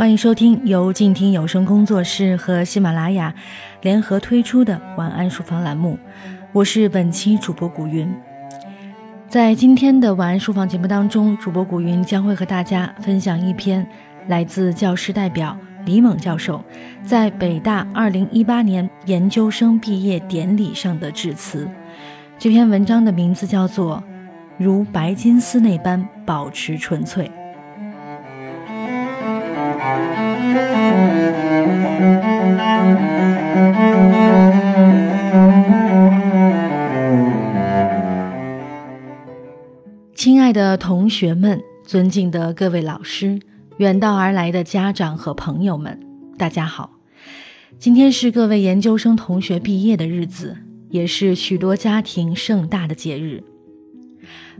欢迎收听由静听有声工作室和喜马拉雅联合推出的晚安书房栏目，我是本期主播古云。在今天的晚安书房节目当中，主播古云将会和大家分享一篇来自教师代表李猛教授在北大2018年研究生毕业典礼上的致辞。这篇文章的名字叫做《如白金丝那般保持纯粹》。亲爱的同学们，尊敬的各位老师，远道而来的家长和朋友们，大家好！今天是各位研究生同学毕业的日子，也是许多家庭盛大的节日。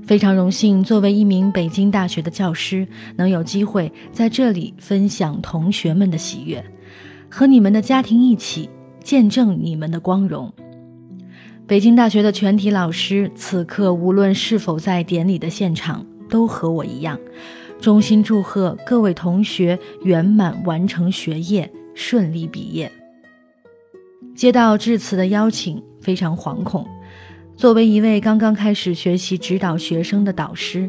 非常荣幸，作为一名北京大学的教师，能有机会在这里分享同学们的喜悦，和你们的家庭一起见证你们的光荣。北京大学的全体老师，此刻无论是否在典礼的现场，都和我一样，衷心祝贺各位同学圆满完成学业，顺利毕业。接到致辞的邀请，非常惶恐。作为一位刚刚开始学习指导学生的导师，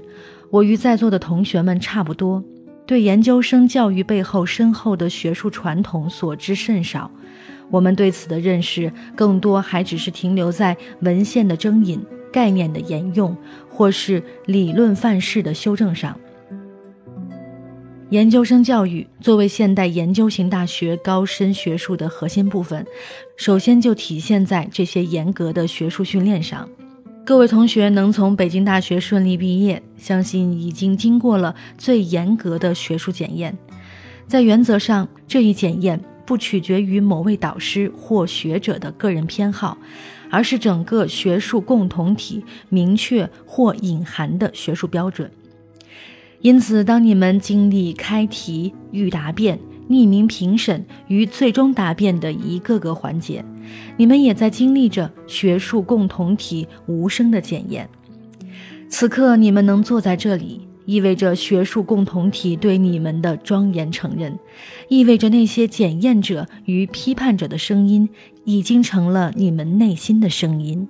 我与在座的同学们差不多，对研究生教育背后深厚的学术传统所知甚少。我们对此的认识，更多还只是停留在文献的征引、概念的沿用，或是理论范式的修正上。研究生教育作为现代研究型大学高深学术的核心部分，首先就体现在这些严格的学术训练上。各位同学能从北京大学顺利毕业，相信已经经过了最严格的学术检验。在原则上，这一检验不取决于某位导师或学者的个人偏好，而是整个学术共同体明确或隐含的学术标准。因此，当你们经历开题、预答辩、匿名评审与最终答辩的一个个环节，你们也在经历着学术共同体无声的检验。此刻，你们能坐在这里，意味着学术共同体对你们的庄严承认，意味着那些检验者与批判者的声音已经成了你们内心的声音。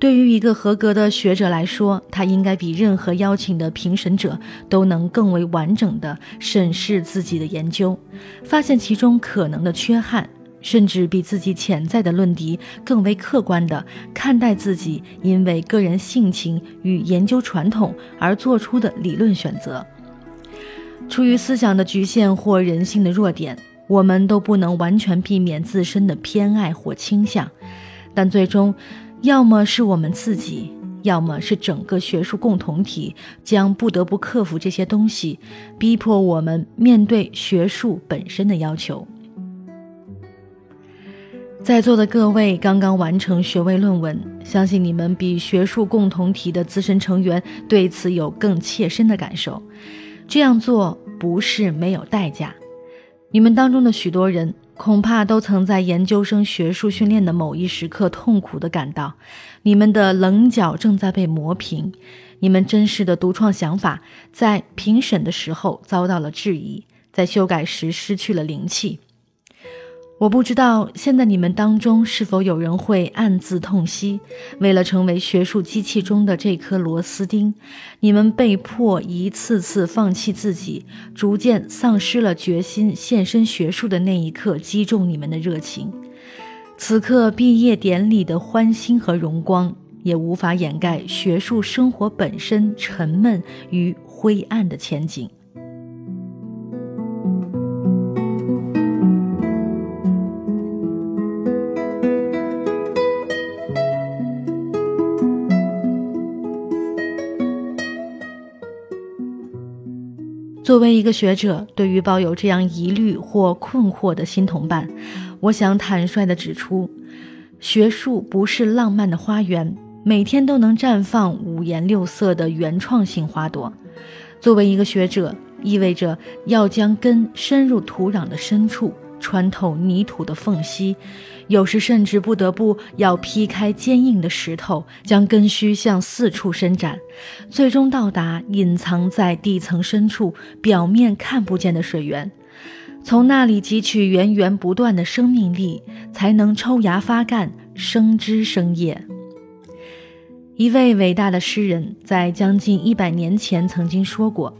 对于一个合格的学者来说，他应该比任何邀请的评审者都能更为完整地审视自己的研究，发现其中可能的缺憾，甚至比自己潜在的论敌更为客观地看待自己因为个人性情与研究传统而做出的理论选择。出于思想的局限或人性的弱点，我们都不能完全避免自身的偏爱或倾向，但最终。要么是我们自己，要么是整个学术共同体，将不得不克服这些东西，逼迫我们面对学术本身的要求。在座的各位刚刚完成学位论文，相信你们比学术共同体的资深成员对此有更切身的感受。这样做不是没有代价，你们当中的许多人。恐怕都曾在研究生学术训练的某一时刻痛苦地感到，你们的棱角正在被磨平，你们真实的独创想法在评审的时候遭到了质疑，在修改时失去了灵气。我不知道现在你们当中是否有人会暗自痛惜，为了成为学术机器中的这颗螺丝钉，你们被迫一次次放弃自己，逐渐丧失了决心献身学术的那一刻击中你们的热情。此刻毕业典礼的欢欣和荣光，也无法掩盖学术生活本身沉闷与灰暗的前景。作为一个学者，对于抱有这样疑虑或困惑的新同伴，我想坦率地指出：学术不是浪漫的花园，每天都能绽放五颜六色的原创性花朵。作为一个学者，意味着要将根深入土壤的深处，穿透泥土的缝隙，有时甚至不得不要劈开坚硬的石头，将根须向四处伸展，最终到达隐藏在地层深处、表面看不见的水源，从那里汲取源源不断的生命力，才能抽芽发干、生枝生叶。一位伟大的诗人，在将近一百年前曾经说过：“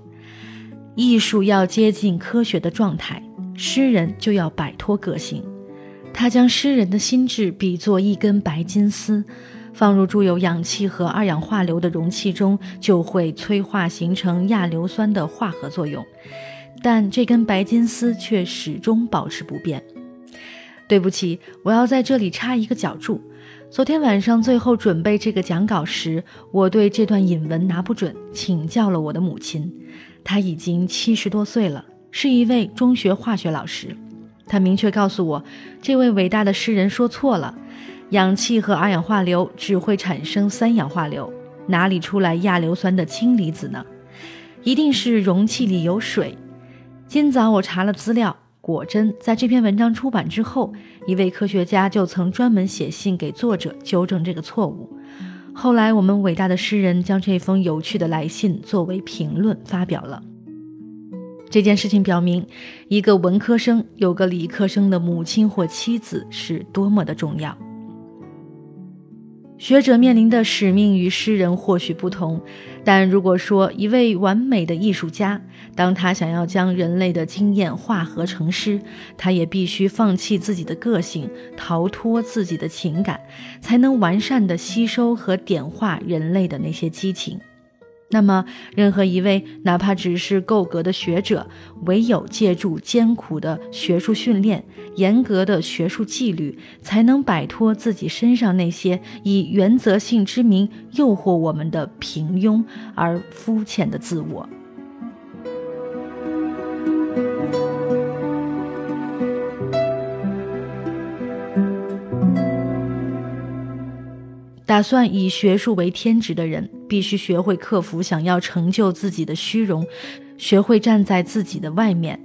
艺术要接近科学的状态，诗人就要摆脱个性。”他将诗人的心智比作一根白金丝，放入注有氧气和二氧化硫的容器中，就会催化形成亚硫酸的化合作用。但这根白金丝却始终保持不变。对不起，我要在这里插一个脚注。昨天晚上最后准备这个讲稿时，我对这段引文拿不准，请教了我的母亲。她已经七十多岁了，是一位中学化学老师。他明确告诉我，这位伟大的诗人说错了，氧气和二氧化硫只会产生三氧化硫，哪里出来亚硫酸的氢离子呢？一定是容器里有水。今早我查了资料。果真，在这篇文章出版之后，一位科学家就曾专门写信给作者纠正这个错误。后来，我们伟大的诗人将这封有趣的来信作为评论发表了。这件事情表明，一个文科生有个理科生的母亲或妻子是多么的重要。学者面临的使命与诗人或许不同，但如果说一位完美的艺术家，当他想要将人类的经验化合成诗，他也必须放弃自己的个性，逃脱自己的情感，才能完善地吸收和点化人类的那些激情。那么，任何一位哪怕只是够格的学者，唯有借助艰苦的学术训练、严格的学术纪律，才能摆脱自己身上那些以原则性之名诱惑我们的平庸而肤浅的自我。打算以学术为天职的人，必须学会克服想要成就自己的虚荣，学会站在自己的外面，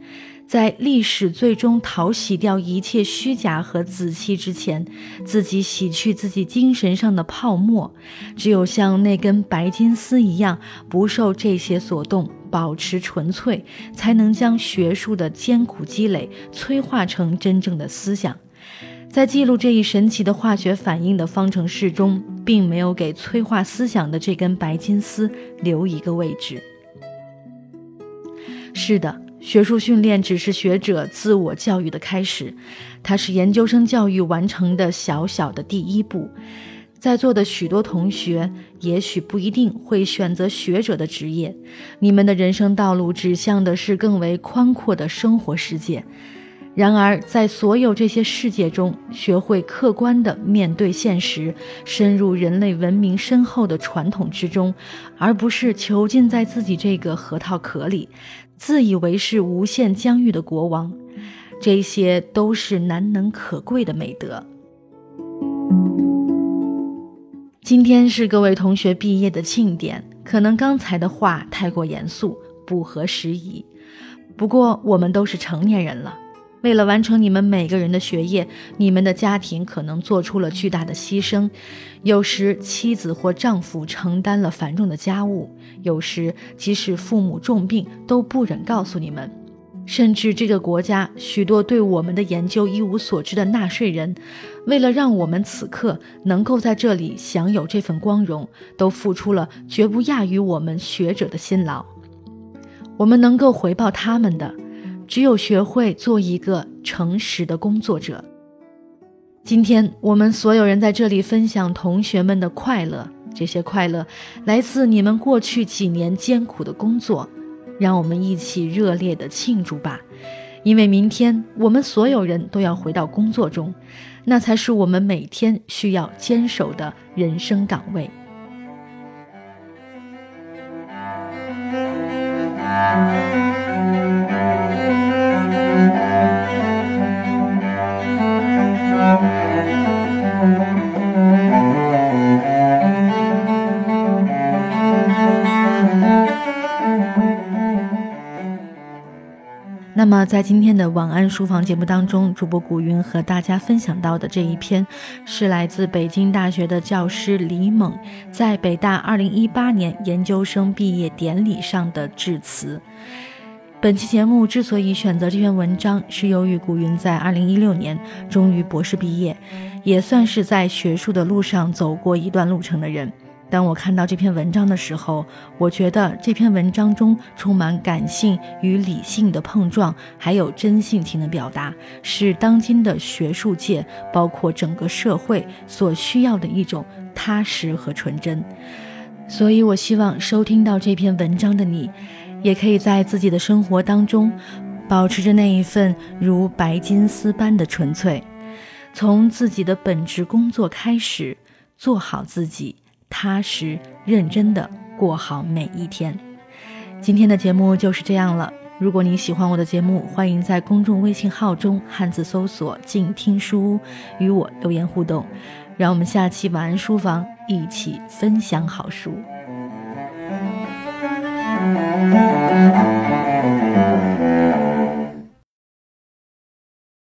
在历史最终淘洗掉一切虚假和自欺之前，自己洗去自己精神上的泡沫。只有像那根白金丝一样，不受这些所动，保持纯粹，才能将学术的艰苦积累催化成真正的思想。在记录这一神奇的化学反应的方程式中，并没有给催化思想的这根白金丝留一个位置。是的，学术训练只是学者自我教育的开始，它是研究生教育完成的小小的第一步。在座的许多同学也许不一定会选择学者的职业，你们的人生道路指向的是更为宽阔的生活世界。然而，在所有这些世界中，学会客观地面对现实，深入人类文明深厚的传统之中，而不是囚禁在自己这个核桃壳里，自以为是无限疆域的国王，这些都是难能可贵的美德。今天是各位同学毕业的庆典，可能刚才的话太过严肃，不合时宜。不过，我们都是成年人了。为了完成你们每个人的学业，你们的家庭可能做出了巨大的牺牲。有时妻子或丈夫承担了繁重的家务，有时即使父母重病都不忍告诉你们。甚至这个国家许多对我们的研究一无所知的纳税人，为了让我们此刻能够在这里享有这份光荣，都付出了绝不亚于我们学者的辛劳。我们能够回报他们的。只有学会做一个诚实的工作者。今天我们所有人在这里分享同学们的快乐，这些快乐来自你们过去几年艰苦的工作。让我们一起热烈的庆祝吧，因为明天我们所有人都要回到工作中，那才是我们每天需要坚守的人生岗位。那么，在今天的晚安书房节目当中，主播古云和大家分享到的这一篇，是来自北京大学的教师李猛在北大2018年研究生毕业典礼上的致辞。本期节目之所以选择这篇文章，是由于古云在2016年终于博士毕业，也算是在学术的路上走过一段路程的人。当我看到这篇文章的时候，我觉得这篇文章中充满感性与理性的碰撞，还有真性情的表达，是当今的学术界，包括整个社会所需要的一种踏实和纯真。所以，我希望收听到这篇文章的你，也可以在自己的生活当中，保持着那一份如白金丝般的纯粹，从自己的本职工作开始，做好自己。踏实认真的过好每一天。今天的节目就是这样了。如果你喜欢我的节目，欢迎在公众微信号中汉字搜索“静听书屋”与我留言互动。让我们下期晚安书房一起分享好书。